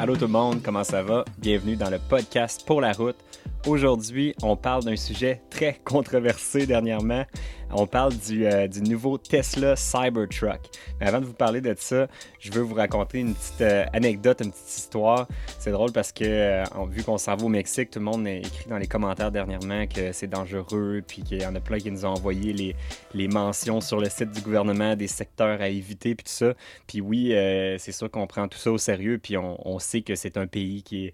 Allô tout le monde, comment ça va? Bienvenue dans le podcast Pour la route. Aujourd'hui, on parle d'un sujet très controversé dernièrement. On parle du, euh, du, nouveau Tesla Cybertruck. Mais avant de vous parler de ça, je veux vous raconter une petite euh, anecdote, une petite histoire. C'est drôle parce que, euh, vu qu'on s'en va au Mexique, tout le monde a écrit dans les commentaires dernièrement que c'est dangereux, puis qu'il y en a plein qui nous ont envoyé les, mentions sur le site du gouvernement des secteurs à éviter, puis tout ça. Puis oui, c'est sûr qu'on prend tout ça au sérieux, puis on, sait que c'est un pays qui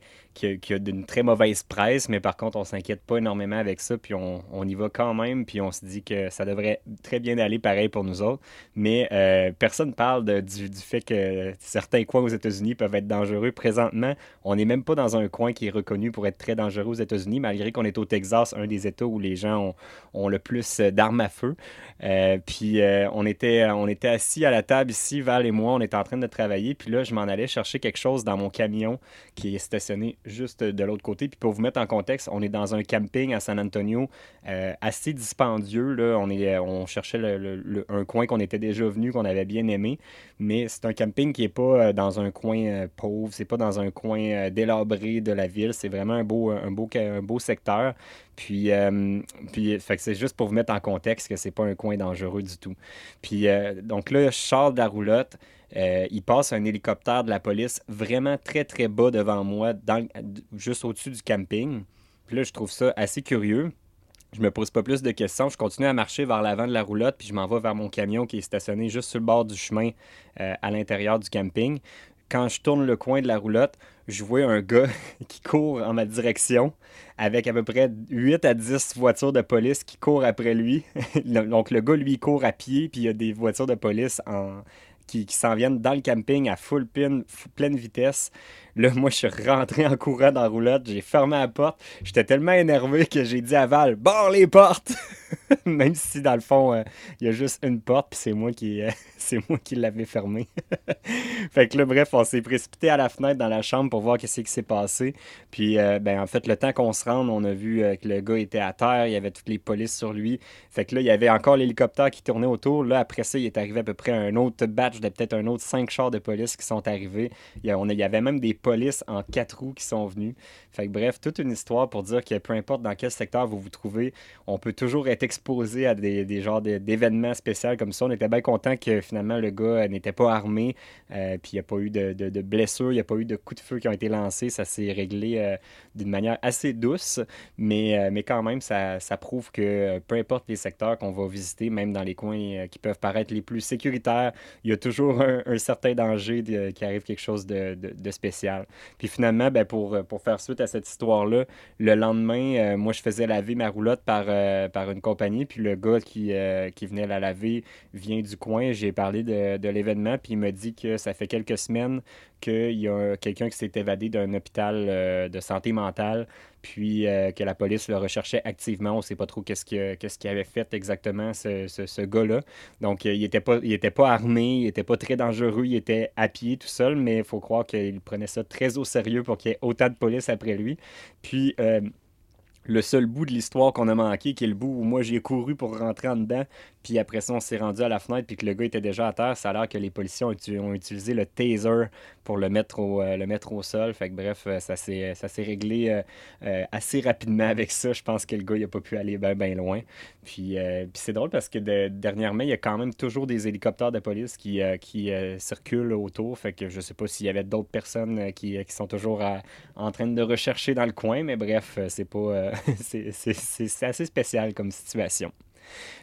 a, d'une très mauvaise presse, mais par contre, on s'inquiète pas énormément avec ça, puis on, on, y va quand même, puis on se dit que ça devrait très bien aller pareil pour nous autres. Mais euh, personne parle du, fait que certains coins aux États-Unis peuvent être dangereux. Présentement, on n'est même pas dans un coin qui est reconnu pour être très dangereux aux États-Unis, malgré qu'on est au Texas, un des États où les gens ont, le plus d'armes à feu. Euh, puis euh, on, était, on était assis à la table ici, Val et moi, on était en train de travailler, puis là, je m'en allais chercher quelque chose dans mon camion qui est stationné juste de l'autre côté. Puis pour vous mettre en contexte, on est dans un camping à San Antonio assez dispendieux. Là. On, est, on cherchait un coin qu'on était déjà venu, qu'on avait bien aimé. Mais c'est un camping qui n'est pas euh, dans un coin euh, pauvre, c'est pas dans un coin délabré de la ville. C'est vraiment un beau, un beau, un beau secteur. Puis, puis c'est juste pour vous mettre en contexte que c'est pas un coin dangereux du tout. Puis donc là, Charles de la roulotte. Euh, il passe un hélicoptère de la police vraiment très très bas devant moi, juste au-dessus du camping. Puis là, je trouve ça assez curieux. Je me pose pas plus de questions. Je continue à marcher vers l'avant de la roulotte, puis je m'en vais vers mon camion qui est stationné juste sur le bord du chemin euh, à l'intérieur du camping. Quand je tourne le coin de la roulotte, je vois un gars qui court en ma direction avec à peu près 8 à 10 voitures de police qui courent après lui. Donc le gars, lui, court à pied, puis il y a des voitures de police en, qui, s'en viennent dans le camping à full pin, pleine vitesse. Là, moi, je suis rentré en courant dans la roulotte, j'ai fermé la porte. J'étais tellement énervé que j'ai dit à Val, barre les portes! Même si, dans le fond, euh, il y a juste une porte, puis c'est moi qui, euh, qui l'avais fermée. fait que là, bref, on s'est précipité à la fenêtre dans la chambre pour voir qu'est-ce qui s'est passé. Puis, euh, ben, en fait, le temps qu'on se rende, on a vu que le gars était à terre, il y avait toutes les polices sur lui. Fait que là, il y avait encore l'hélicoptère qui tournait autour. Là, après ça, il est arrivé à peu près un autre batch de peut-être un autre cinq chars de police qui sont arrivés. Il y, on il y avait même des police en quatre roues qui sont venus. Fait que bref, toute une histoire pour dire que peu importe dans quel secteur vous vous trouvez, on peut toujours être exposé à des, des genres d'événements spéciaux comme ça. On était bien content que finalement le gars n'était pas armé, euh, puis il n'y a pas eu de, blessures, il n'y a pas eu de coups de feu qui ont été lancés. Ça s'est réglé euh, d'une manière assez douce, mais, euh, mais quand même, ça, ça, prouve que peu importe les secteurs qu'on va visiter, même dans les coins qui peuvent paraître les plus sécuritaires, il y a toujours un, certain danger qui arrive quelque chose de, spécial. Puis finalement, ben, pour, faire suite à cette histoire-là, le lendemain, euh, moi, je faisais laver ma roulotte par, euh, une compagnie, puis le gars qui, euh, qui venait la laver vient du coin. J'ai parlé de, de l'événement, puis il m'a dit que ça fait quelques semaines qu'il y a quelqu'un qui s'est évadé d'un hôpital de santé mentale puis euh, que la police le recherchait activement. On ne sait pas trop qu'est-ce qu'il avait fait exactement, ce, ce, gars-là. Donc, euh, il n'était pas, pas armé, il n'était pas très dangereux, il était à pied tout seul, mais il faut croire qu'il prenait ça très au sérieux pour qu'il y ait autant de police après lui. Puis, euh, le seul bout de l'histoire qu'on a manqué, qui est le bout où moi j'ai couru pour rentrer en dedans, puis après ça on s'est rendu à la fenêtre, puis que le gars était déjà à terre, ça a l'air que les policiers ont, utilisé le taser pour le mettre au, euh, le mettre au sol. Fait que bref, euh, ça s'est, réglé euh, assez rapidement avec ça. Je pense que le gars il a pas pu aller bien ben loin. Puis, puis c'est drôle parce que dernièrement, il y a quand même toujours des hélicoptères de police qui, qui circulent autour. Fait que je sais pas s'il y avait d'autres personnes qui, qui sont toujours en train de rechercher dans le coin, mais bref, c'est pas c'est assez spécial comme situation.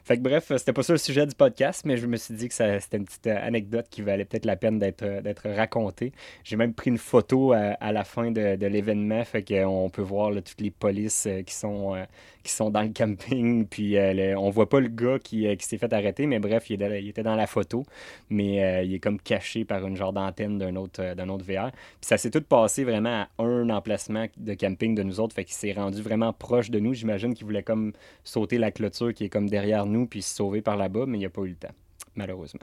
Fait que bref, c'était pas ça le sujet du podcast, mais je me suis dit que c'était une petite euh, anecdote qui valait peut-être la peine d'être euh, racontée. J'ai même pris une photo euh, à, la fin de, l'événement, fait qu'on peut voir toutes les polices qui sont, qui sont dans le camping, puis on voit pas le gars qui, qui s'est fait arrêter, mais bref, il, était dans la photo, mais il est comme caché par une genre d'antenne d'un autre, d'un autre VR. Puis ça s'est tout passé vraiment à un emplacement de camping de nous autres, fait qu'il s'est rendu vraiment proche de nous. J'imagine qu'il voulait comme sauter la clôture qui est comme derrière nous puis se sauver par là-bas, mais il n'y a pas eu le temps, malheureusement.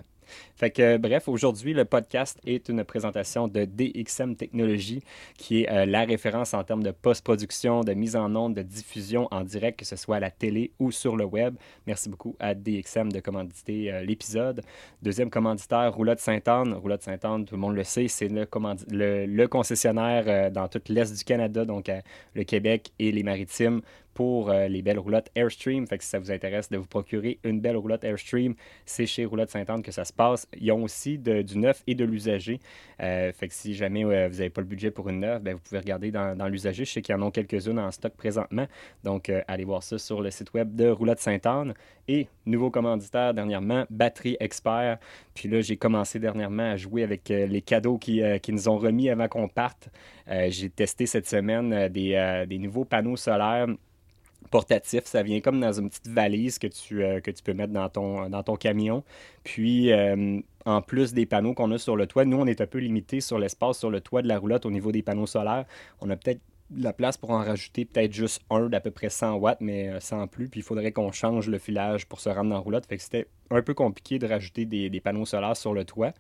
Fait que, bref, aujourd'hui, le podcast est une présentation de DXM Technologies, qui est euh, la référence en termes de post-production, de mise en onde, de diffusion en direct, que ce soit à la télé ou sur le web. Merci beaucoup à DXM de commanditer euh, l'épisode. Deuxième commanditaire, Roulotte Sainte-Anne. Roulotte Sainte-Anne, tout le monde le sait, c'est le, le, concessionnaire euh, dans tout l'Est du Canada, donc le Québec et les Maritimes pour les belles roulottes Airstream. Fait que si ça vous intéresse de vous procurer une belle roulotte Airstream, c'est chez Roulotte Sainte-Anne que ça se Ils ont aussi du neuf et de l'usager. Euh, fait que si jamais vous n'avez pas le budget pour une neuve, ben, vous pouvez regarder dans, l'usager. Je sais qu'il y en a quelques-unes en stock présentement. Donc, euh, allez voir ça sur le site web de Roulotte Sainte-Anne. Et nouveau commanditaire dernièrement, Batterie Expert. Puis là, j'ai commencé dernièrement à jouer avec les cadeaux qui, nous ont remis avant qu'on parte. j'ai testé cette semaine des nouveaux panneaux solaires portatif. Ça vient comme dans une petite valise que tu, euh, peux mettre dans ton, dans ton camion. Puis, euh, en plus des panneaux qu'on a sur le toit, nous, on est un peu limité sur l'espace sur le toit de la roulotte au niveau des panneaux solaires. On a peut-être la place pour en rajouter peut-être juste un d'à peu près 100 watts, mais euh, sans plus. Puis il faudrait qu'on change le filage pour se rendre la roulotte. Fait que c'était un peu compliqué de rajouter des, panneaux solaires sur le toit.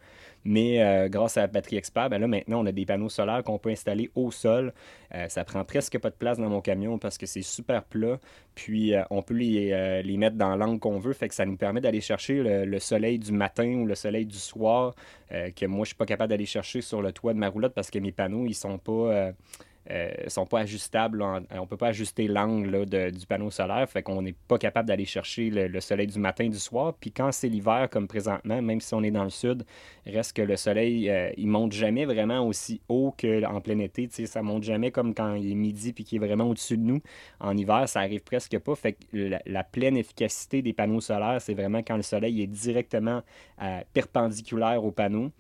Mais euh, grâce à la batterie expert, ben là maintenant on a des panneaux solaires qu'on peut installer au sol. Euh, ça prend presque pas de place dans mon camion parce que c'est super plat. Puis on peut les, mettre dans l'angle qu'on veut. Fait que ça nous permet d'aller chercher le, le, soleil du matin ou le soleil du soir que moi je suis pas capable d'aller chercher sur le toit de ma roulotte parce que mes panneaux ils sont pas euh, sont pas ajustables. On peut pas ajuster l'angle du panneau solaire, fait qu'on n'est pas capable d'aller chercher le, soleil du matin, du soir. Puis quand c'est l'hiver, comme présentement, même si on est dans le sud, reste que le soleil, euh, il monte jamais vraiment aussi haut qu'en plein été. Ça monte jamais comme quand il est midi puis qu'il est vraiment au-dessus de nous. En hiver, ça arrive presque pas. Fait que la, pleine efficacité des panneaux solaires, c'est vraiment quand le soleil est directement euh, perpendiculaire au panneau.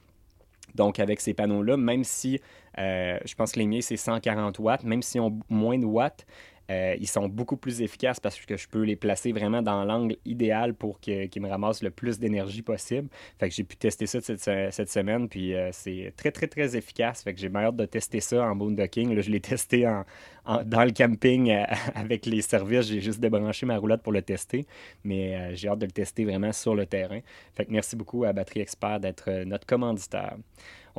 Donc, avec ces panneaux-là, même si euh, je pense que les miens, c'est 140 watts, même s'ils ont moins de watts, euh, ils sont beaucoup plus efficaces parce que je peux les placer vraiment dans l'angle idéal pour qu'ils me ramassent le plus d'énergie possible. Fait que j'ai pu tester ça cette, semaine, puis euh, c'est très, très, très efficace. Fait que j'ai hâte de tester ça en boondocking. Là, je l'ai testé dans le camping avec les services. J'ai juste débranché ma roulotte pour le tester, mais j'ai hâte de le tester vraiment sur le terrain. Fait que merci beaucoup à Batterie Expert d'être notre commanditaire.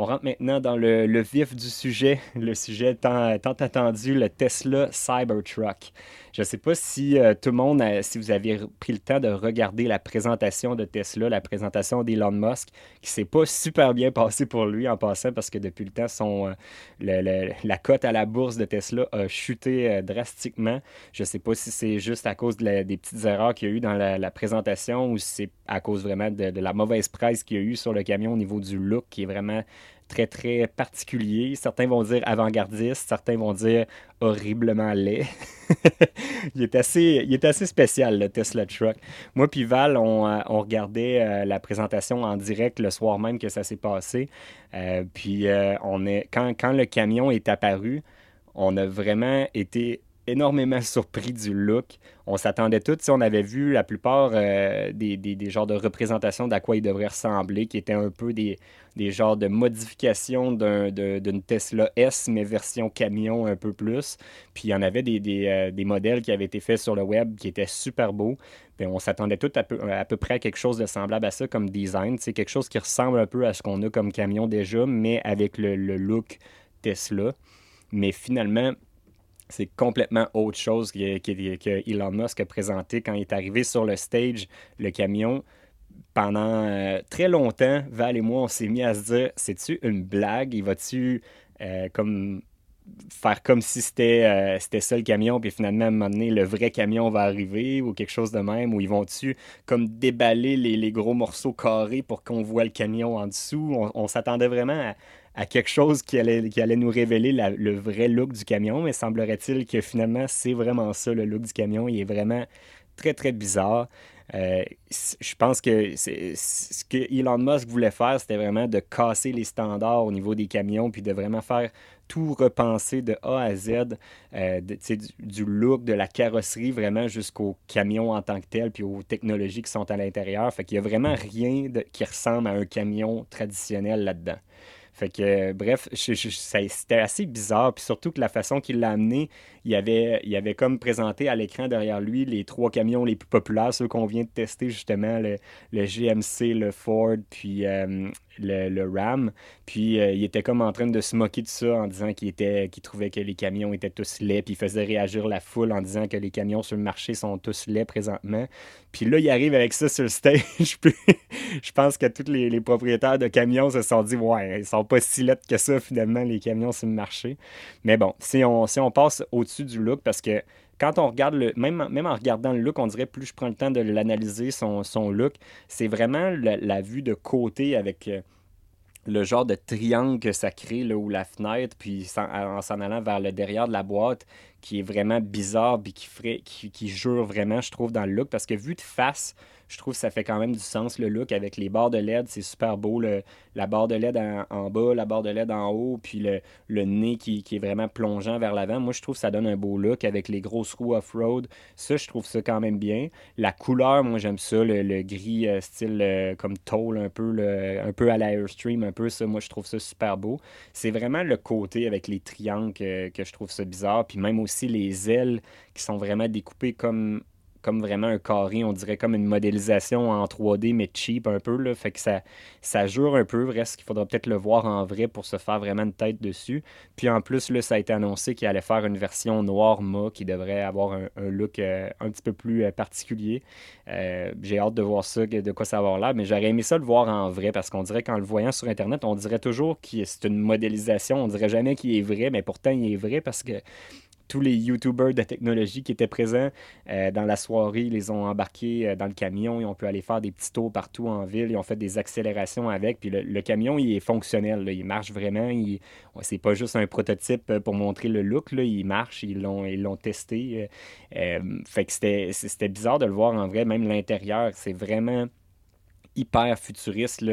On rentre maintenant dans le, vif du sujet, le sujet tant, attendu, le Tesla Cybertruck. Je ne sais pas si euh, tout le monde, si vous avez pris le temps de regarder la présentation de Tesla, la présentation d'Elon Musk, qui s'est pas super bien passé pour lui en passant parce que depuis le temps, euh, la cote à la bourse de Tesla a chuté euh, drastiquement. Je ne sais pas si c'est juste à cause des petites erreurs qu'il y a eu dans la, présentation ou si c'est à cause vraiment de, de la mauvaise presse qu'il y a eu sur le camion au niveau du look qui est vraiment très, très particulier. Certains vont dire avant-gardiste, certains vont dire horriblement laid. il, est assez, il spécial, le Tesla Truck. Moi puis Val, on, euh, regardait euh, la présentation en direct le soir même que ça s'est passé. Euh, puis on est, quand le camion est apparu, on a vraiment été énormément surpris du look. On s'attendait tous, on avait vu la plupart des, des, des, genres de représentations d'à quoi il devrait ressembler, qui étaient un peu des, des genres de modifications d'une Tesla S, mais version camion un peu plus. Puis il y en avait des, euh, des, modèles qui avaient été faits sur le web qui étaient super beaux. Puis on s'attendait tout à peu, à peu près à quelque chose de semblable à ça comme design. C'est quelque chose qui ressemble un peu à ce qu'on a comme camion déjà, mais avec le, look Tesla. Mais finalement, c'est complètement autre chose que, que, Elon Musk a présenté quand il est arrivé sur le stage, le camion. Pendant euh, très longtemps, Val et moi, on s'est mis à se dire c'est-tu une blague? Il va-tu euh, comme faire comme si c'était euh, c'était ça le camion, puis finalement, à un moment donné, le vrai camion va arriver ou quelque chose de même, ou ils vont-tu comme déballer les, gros morceaux carrés pour qu'on voit le camion en dessous? On, s'attendait vraiment à, quelque chose qui allait, qui allait nous révéler le vrai look du camion, mais semblerait-il que finalement, c'est vraiment ça, le look du camion. Il est vraiment très, très bizarre. Euh, je pense que ce que Elon Musk voulait faire, c'était vraiment de casser les standards au niveau des camions, puis de vraiment faire tout repenser de A à Z, euh, du, look, de la carrosserie, vraiment jusqu'au camion en tant que tel, puis aux technologies qui sont à l'intérieur. Fait qu'il n'y a vraiment rien qui ressemble à un camion traditionnel là-dedans. Fait que, bref, c'était assez bizarre. Puis surtout que la façon qu'il l'a amené, il avait, il avait comme présenté à l'écran derrière lui les trois camions les plus populaires, ceux qu'on vient de tester justement, le, le GMC, le Ford, puis euh, le, RAM. Puis euh, il était comme en train de se moquer de ça en disant qu'il était qu'il trouvait que les camions étaient tous laids. Puis il faisait réagir la foule en disant que les camions sur le marché sont tous laids présentement. Puis là, il arrive avec ça sur le stage. je pense que tous les, propriétaires de camions se sont dit Ouais, ils sont pas si laids que ça finalement, les camions sur le marché. Mais bon, si on, si on passe du look, parce que quand on regarde le. Même, même en regardant le look, on dirait plus je prends le temps de l'analyser, son, son, look, c'est vraiment la, vue de côté avec. Euh, le genre de triangle que ça crée, là, ou la fenêtre, puis en s'en allant vers le derrière de la boîte, qui est vraiment bizarre, puis qui, ferait, qui, qui jure vraiment, je trouve, dans le look, parce que vu de face, je trouve que ça fait quand même du sens le look avec les barres de LED. C'est super beau. la barre de LED en, bas, la barre de LED en haut, puis le, nez qui, est vraiment plongeant vers l'avant. Moi, je trouve que ça donne un beau look avec les grosses roues off-road. Ça, je trouve ça quand même bien. La couleur, moi, j'aime ça. Le, gris euh, style euh, comme tôle, un peu, un peu à l'Airstream, un peu ça. Moi, je trouve ça super beau. C'est vraiment le côté avec les triangles que, que je trouve ça bizarre. Puis même aussi les ailes qui sont vraiment découpées comme comme vraiment un carré, on dirait comme une modélisation en 3D, mais cheap un peu. Là. Fait que ça, ça jure un peu. Reste qu'il faudra peut-être le voir en vrai pour se faire vraiment une tête dessus. Puis en plus, là, ça a été annoncé qu'il allait faire une version noire ma qui devrait avoir un, look euh, un petit peu plus euh, particulier. Euh, j'ai hâte de voir ça, de quoi ça va avoir l'air, mais j'aurais aimé ça le voir en vrai parce qu'on dirait qu'en le voyant sur Internet, on dirait toujours que c'est une modélisation. On dirait jamais qu'il est vrai, mais pourtant il est vrai parce que tous les YouTubers de technologie qui étaient présents euh, dans la soirée, ils les ont embarqués euh, dans le camion. Ils ont pu aller faire des petits tours partout en ville. Ils ont fait des accélérations avec. Puis le, camion, il est fonctionnel. Il marche vraiment. Il... C'est pas juste un prototype euh, pour montrer le look. Là. Il marche. Ils l'ont, ils l'ont testé. fait que c'était, c'était bizarre de le voir en vrai. Même l'intérieur, c'est vraiment hyper futuriste.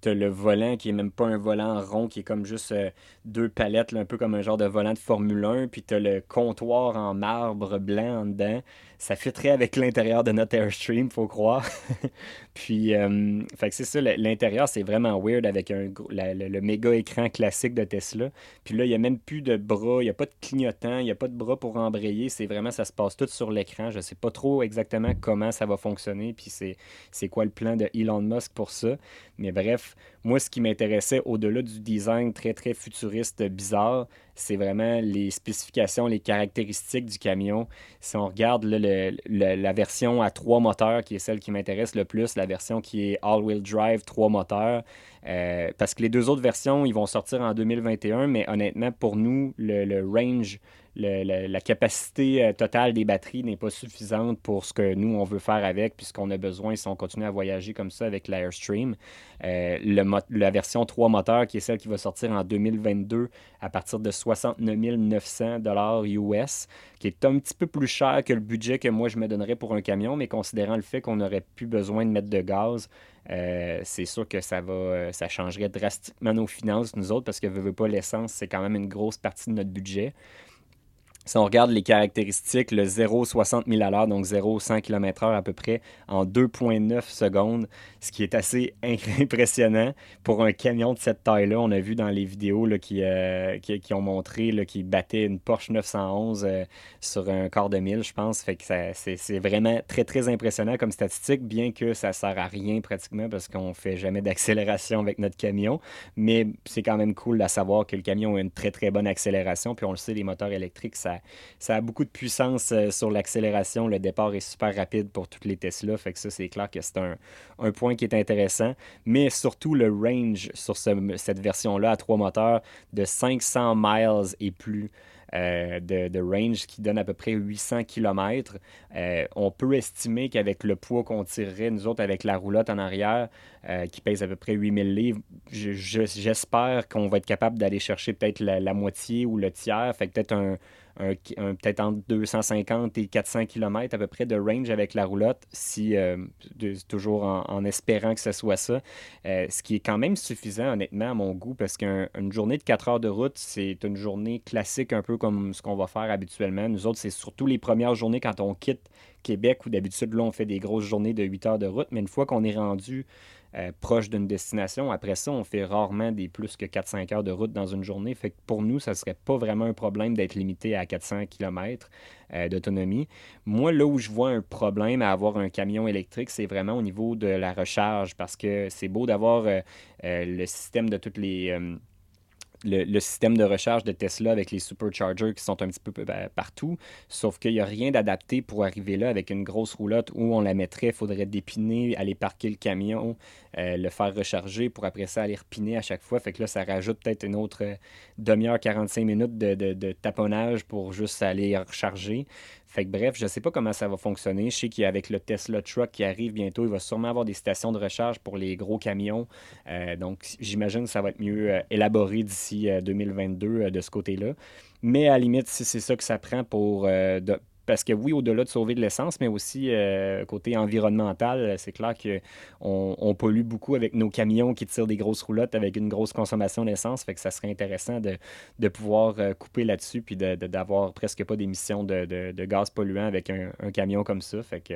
Tu as le volant qui est même pas un volant rond, qui est comme juste euh, deux palettes, un peu comme un genre de volant de Formule 1. Puis tu as le comptoir en marbre blanc en dedans ça fitterait avec l'intérieur de notre Airstream, faut croire. puis, euh, fait que c'est ça, l'intérieur, c'est vraiment weird avec un, le, méga écran classique de Tesla. Puis là, il n'y a même plus de bras, il n'y a pas de clignotant, il n'y a pas de bras pour embrayer. C'est vraiment, ça se passe tout sur l'écran. Je ne sais pas trop exactement comment ça va fonctionner, puis c'est quoi le plan de Elon Musk pour ça. Mais bref, moi, ce qui m'intéressait au-delà du design très, très futuriste, bizarre, c'est vraiment les spécifications, les caractéristiques du camion. Si on regarde la version à trois moteurs, qui est celle qui m'intéresse le plus, la version qui est all-wheel drive, trois moteurs, euh, parce que les deux autres versions, ils vont sortir en 2021, mais honnêtement, pour nous, le, range, la capacité euh, totale des batteries n'est pas suffisante pour ce que nous, on veut faire avec, puisqu'on a besoin, si on continue à voyager comme ça avec l'Airstream. Euh, la version 3 moteurs, qui est celle qui va sortir en 2022 à partir de 69 900 US, qui est un petit peu plus cher que le budget que moi je me donnerais pour un camion, mais considérant le fait qu'on n'aurait plus besoin de mettre de gaz, euh, c'est sûr que ça va, ça changerait drastiquement nos finances, nous autres, parce que pas l'essence, c'est quand même une grosse partie de notre budget. Si on regarde les caractéristiques, le 0 60 000 à l'heure, donc 0 100 km/h à peu près, en 2,9 secondes, ce qui est assez impressionnant pour un camion de cette taille-là. On a vu dans les vidéos là, qui, euh, qui, ont montré qu'il battait une Porsche 911 euh, sur un quart de mille, je pense. Fait que c'est vraiment très, très impressionnant comme statistique, bien que ça sert à rien pratiquement parce qu'on fait jamais d'accélération avec notre camion. Mais c'est quand même cool de savoir que le camion a une très, très bonne accélération. Puis on le sait, les moteurs électriques, ça ça, a beaucoup de puissance euh, sur l'accélération. Le départ est super rapide pour toutes les Tesla. Fait que ça, c'est clair que c'est un, point qui est intéressant. Mais surtout le range sur cette version-là à trois moteurs de 500 miles et plus. Euh, de, range qui donne à peu près 800 km. Euh, on peut estimer qu'avec le poids qu'on tirerait, nous autres, avec la roulotte en arrière, qui pèse à peu près 8000 livres, j'espère qu'on va être capable d'aller chercher peut-être la, moitié ou le tiers. Fait peut-être un, un, peut-être entre 250 et 400 km à peu près de range avec la roulotte, si, euh, toujours en, espérant que ce soit ça. Euh, ce qui est quand même suffisant, honnêtement, à mon goût, parce qu'une journée de 4 heures de route, c'est une journée classique, un peu comme ce qu'on va faire habituellement. Nous autres, c'est surtout les premières journées quand on quitte Québec, où d'habitude, là, on fait des grosses journées de 8 heures de route, mais une fois qu'on est rendu euh, proche d'une destination. Après ça, on fait rarement des plus que 4-5 heures de route dans une journée. Fait pour nous, ça ne serait pas vraiment un problème d'être limité à 400 km euh, d'autonomie. Moi, là où je vois un problème à avoir un camion électrique, c'est vraiment au niveau de la recharge parce que c'est beau d'avoir le système de toutes les le, système de recharge de Tesla avec les superchargers qui sont un petit peu ben, partout, sauf qu'il n'y a rien d'adapté pour arriver là avec une grosse roulotte où on la mettrait, il faudrait dépiner, aller parquer le camion, euh, le faire recharger pour après ça aller repiner à chaque fois. Fait que là, ça rajoute peut-être une autre euh, demi-heure, 45 minutes de, de, taponnage pour juste aller recharger. Fait que bref, je ne sais pas comment ça va fonctionner. Je sais qu'avec le Tesla Truck qui arrive bientôt, il va sûrement avoir des stations de recharge pour les gros camions. Euh, donc, j'imagine que ça va être mieux élaboré d'ici 2022 de ce côté-là. Mais à la limite, si c'est ça que ça prend pour, parce que oui, au-delà de sauver de l'essence, mais aussi euh, côté environnemental, c'est clair qu'on on pollue beaucoup avec nos camions qui tirent des grosses roulottes avec une grosse consommation d'essence. Fait que ça serait intéressant de, de pouvoir euh, couper là-dessus puis d'avoir presque pas d'émissions de, de, gaz polluant avec un, camion comme ça. Fait que,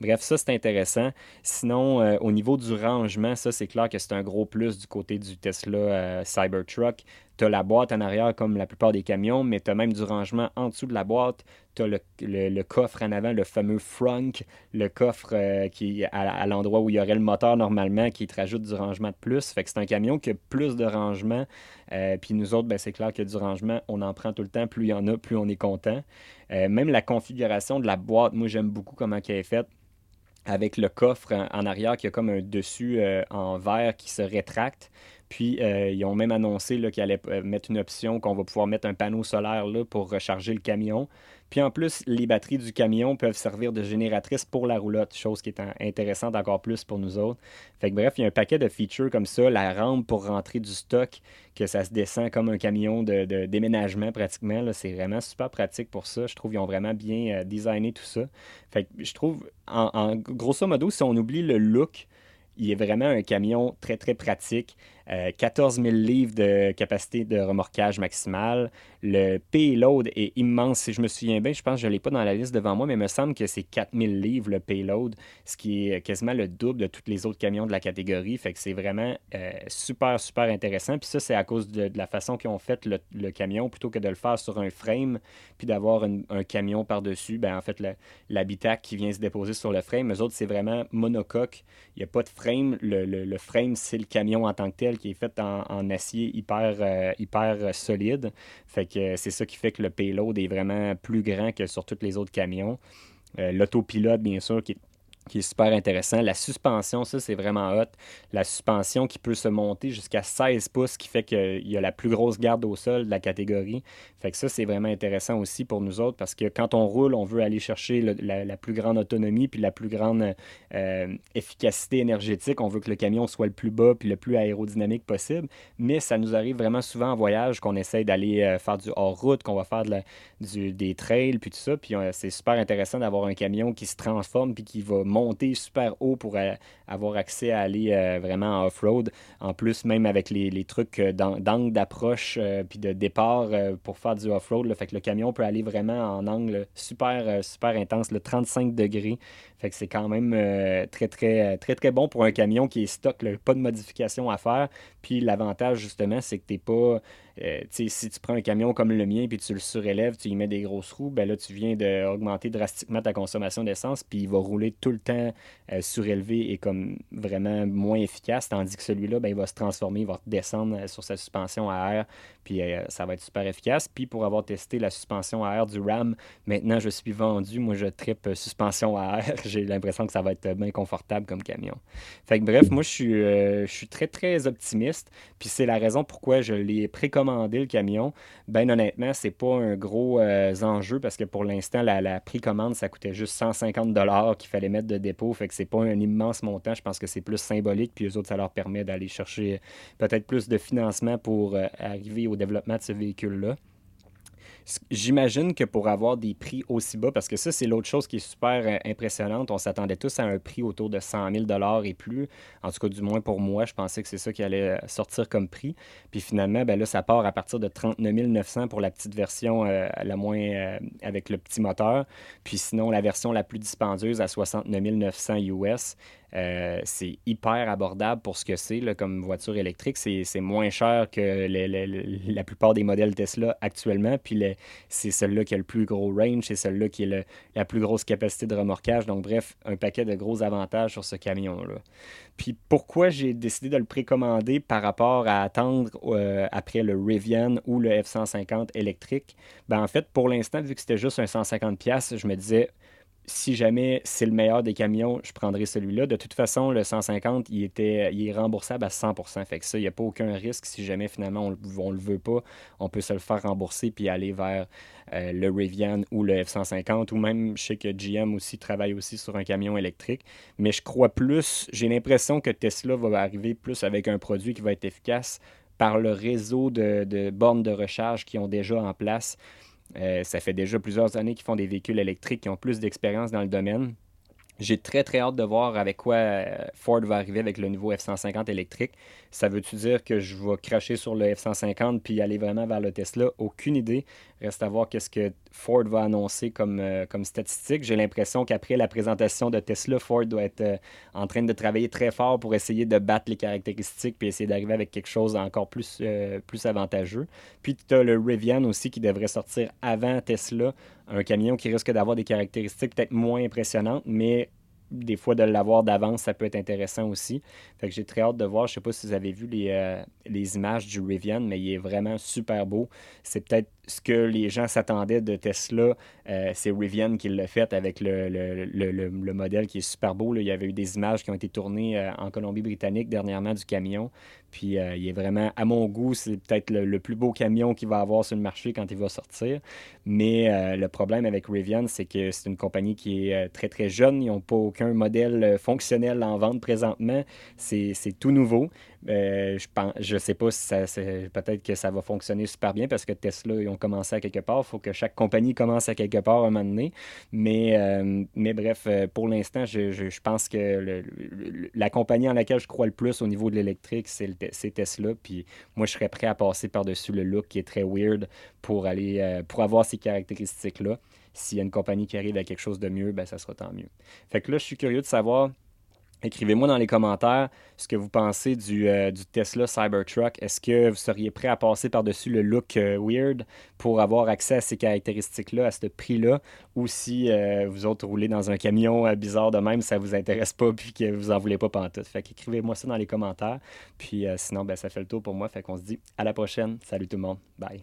bref, ça c'est intéressant. Sinon, euh, au niveau du rangement, ça c'est clair que c'est un gros plus du côté du Tesla Cybertruck tu as la boîte en arrière comme la plupart des camions, mais tu as même du rangement en dessous de la boîte. Tu as le, coffre en avant, le fameux frunk, le coffre euh, qui à, l'endroit où il y aurait le moteur normalement, qui te rajoute du rangement de plus. Fait que c'est un camion qui a plus de rangement. Euh, puis nous autres, ben, c'est clair que du rangement, on en prend tout le temps. Plus il y en a, plus on est content. Euh, même la configuration de la boîte, moi j'aime beaucoup comment elle est faite avec le coffre en, arrière qui a comme un dessus en verre qui se rétracte. Puis, ils ont même annoncé qu'ils allaient mettre une option qu'on va pouvoir mettre un panneau solaire là, pour recharger le camion. Puis en plus, les batteries du camion peuvent servir de génératrice pour la roulotte, chose qui est intéressante encore plus pour nous autres. Fait que bref, il y a un paquet de features comme ça, la rampe pour rentrer du stock, que ça se descend comme un camion de, déménagement pratiquement. C'est vraiment super pratique pour ça. Je trouve qu'ils ont vraiment bien euh, designé tout ça. Fait que je trouve, en, en grosso modo, si on oublie le look, il est vraiment un camion très, très pratique. 14 euh, 000 livres de capacité de remorquage maximale. Le payload est immense. Si je me souviens bien, je pense que je ne l'ai pas dans la liste devant moi, mais il me semble que c'est 4 000 livres le payload, ce qui est quasiment le double de tous les autres camions de la catégorie. Fait que c'est vraiment euh, super, super intéressant. Puis ça, c'est à cause de, la façon qu'ils ont fait le, camion, plutôt que de le faire sur un frame, puis d'avoir un camion par-dessus. Ben, en fait, l'habitacle qui vient se déposer sur le frame, eux autres, c'est vraiment monocoque. Il n'y a pas de frame. Le, frame, c'est le camion en tant que tel qui est faite en, acier hyper, euh, hyper solide. Fait que c'est ça qui fait que le payload est vraiment plus grand que sur tous les autres camions. Euh, l'autopilote, bien sûr, qui est qui est super intéressant. La suspension, ça, c'est vraiment hot. La suspension qui peut se monter jusqu'à 16 pouces, qui fait qu'il y a la plus grosse garde au sol de la catégorie. Fait que ça, c'est vraiment intéressant aussi pour nous autres parce que quand on roule, on veut aller chercher la, plus grande autonomie puis la plus grande euh, efficacité énergétique. On veut que le camion soit le plus bas puis le plus aérodynamique possible. Mais ça nous arrive vraiment souvent en voyage qu'on essaye d'aller euh, faire du hors-route, qu'on va faire de des trails puis tout ça. Puis euh, c'est super intéressant d'avoir un camion qui se transforme puis qui va monter super haut pour euh, avoir accès à aller euh, vraiment en off-road. En plus, même avec les, trucs euh, d'angle d'approche puis de départ pour faire du off-road, fait que le camion peut aller vraiment en angle super, super intense, le 35 degrés. Fait que c'est quand même très, très, très, très bon pour un camion qui est stock, pas de modification à faire. Puis l'avantage, justement, c'est que tu n'es pas euh, si tu prends un camion comme le mien puis tu le surélèves, tu y mets des grosses roues, ben là, tu viens d'augmenter drastiquement ta consommation d'essence, puis il va rouler tout le temps euh, surélevé et comme vraiment moins efficace, tandis que celui-là, ben, il va se transformer, il va descendre euh, sur sa suspension à air, puis ça va être super efficace. Puis pour avoir testé la suspension à air du RAM, maintenant je suis vendu, moi je tripe suspension à air, j'ai l'impression que ça va être bien confortable comme camion. Fait que bref, moi je suis, je suis très très optimiste, puis c'est la raison pourquoi je l'ai précommandé le camion, ben honnêtement, c'est pas un gros euh, enjeu parce que pour l'instant, la, la précommande, ça coûtait juste 150 qu'il fallait mettre de dépôt. Fait que c'est pas un immense montant. Je pense que c'est plus symbolique. Puis eux autres, ça leur permet d'aller chercher peut-être plus de financement pour euh, arriver au développement de ce véhicule-là. J'imagine que pour avoir des prix aussi bas, parce que ça, c'est l'autre chose qui est super euh, impressionnante, on s'attendait tous à un prix autour de 100 000 et plus. En tout cas, du moins pour moi, je pensais que c'est ça qui allait euh, sortir comme prix. Puis finalement, ben là, ça part à partir de 39 900 pour la petite version, euh, la moins avec le petit moteur. Puis sinon, la version la plus dispendieuse à 69 900 US. Euh, c'est hyper abordable pour ce que c'est comme voiture électrique. C'est moins cher que la plupart des modèles Tesla actuellement. Puis c'est celle-là qui a le plus gros range, c'est celle-là qui a la plus grosse capacité de remorquage. Donc bref, un paquet de gros avantages sur ce camion-là. Puis pourquoi j'ai décidé de le précommander par rapport à attendre euh, après le Rivian ou le F-150 électrique? Ben en fait, pour l'instant, vu que c'était juste un 150$, je me disais, si jamais c'est le meilleur des camions, je prendrai celui-là. De toute façon, le 150, il, était, il est remboursable à 100% Fait que ça, il n'y a pas aucun risque. Si jamais finalement on ne le veut pas, on peut se le faire rembourser puis aller vers euh, le Rivian ou le F-150. Ou même, je sais que GM aussi travaille aussi sur un camion électrique. Mais je crois plus, j'ai l'impression que Tesla va arriver plus avec un produit qui va être efficace par le réseau de, de bornes de recharge qu'ils ont déjà en place. Euh, ça fait déjà plusieurs années qu'ils font des véhicules électriques qui ont plus d'expérience dans le domaine. J'ai très très hâte de voir avec quoi euh, Ford va arriver avec le nouveau F-150 électrique. Ça veut-tu dire que je vais cracher sur le F-150 puis aller vraiment vers le Tesla? Aucune idée. Reste à voir qu'est-ce que Ford va annoncer comme, euh, comme statistique. J'ai l'impression qu'après la présentation de Tesla, Ford doit être euh, en train de travailler très fort pour essayer de battre les caractéristiques puis essayer d'arriver avec quelque chose encore plus, plus avantageux. Puis tu as le Rivian aussi qui devrait sortir avant Tesla, un camion qui risque d'avoir des caractéristiques peut-être moins impressionnantes, mais des fois de l'avoir d'avance, ça peut être intéressant aussi. Fait que j'ai très hâte de voir. Je sais pas si vous avez vu les, euh, les images du Rivian, mais il est vraiment super beau. C'est peut-être ce que les gens s'attendaient de Tesla, euh, c'est Rivian qui l'a fait avec le, modèle qui est super beau. Il y avait eu des images qui ont été tournées euh, en Colombie-Britannique dernièrement du camion. Puis euh, il est vraiment, à mon goût, c'est peut-être le, plus beau camion qu'il va avoir sur le marché quand il va sortir. Mais le problème avec Rivian, c'est que c'est une compagnie qui est très très jeune. Ils n'ont pas aucun modèle fonctionnel en vente présentement. C'est tout nouveau. Euh, je pense, je sais pas si ça, peut-être que ça va fonctionner super bien parce que Tesla, ils ont commencé à quelque part. Il faut que chaque compagnie commence à quelque part à un moment donné. Mais, euh, mais bref, euh, pour l'instant, je, je, pense que la compagnie en laquelle je crois le plus au niveau de l'électrique, c'est Tesla. Puis moi, je serais prêt à passer par-dessus le look qui est très weird pour aller pour avoir ces caractéristiques-là. S'il y a une compagnie qui arrive à quelque chose de mieux, ben, ça sera tant mieux. Fait que là, je suis curieux de savoir Écrivez-moi dans les commentaires ce que vous pensez du, euh, du Tesla Cybertruck. Est-ce que vous seriez prêt à passer par-dessus le look euh, weird pour avoir accès à ces caractéristiques-là, à ce prix-là, ou si euh, vous autres roulez dans un camion bizarre de même, ça vous intéresse pas puis que vous en voulez pas pantoute. Fait qu'écrivez-moi ça dans les commentaires. Puis sinon, ben, ça fait le tour pour moi. Fait qu'on se dit à la prochaine. Salut tout le monde. Bye.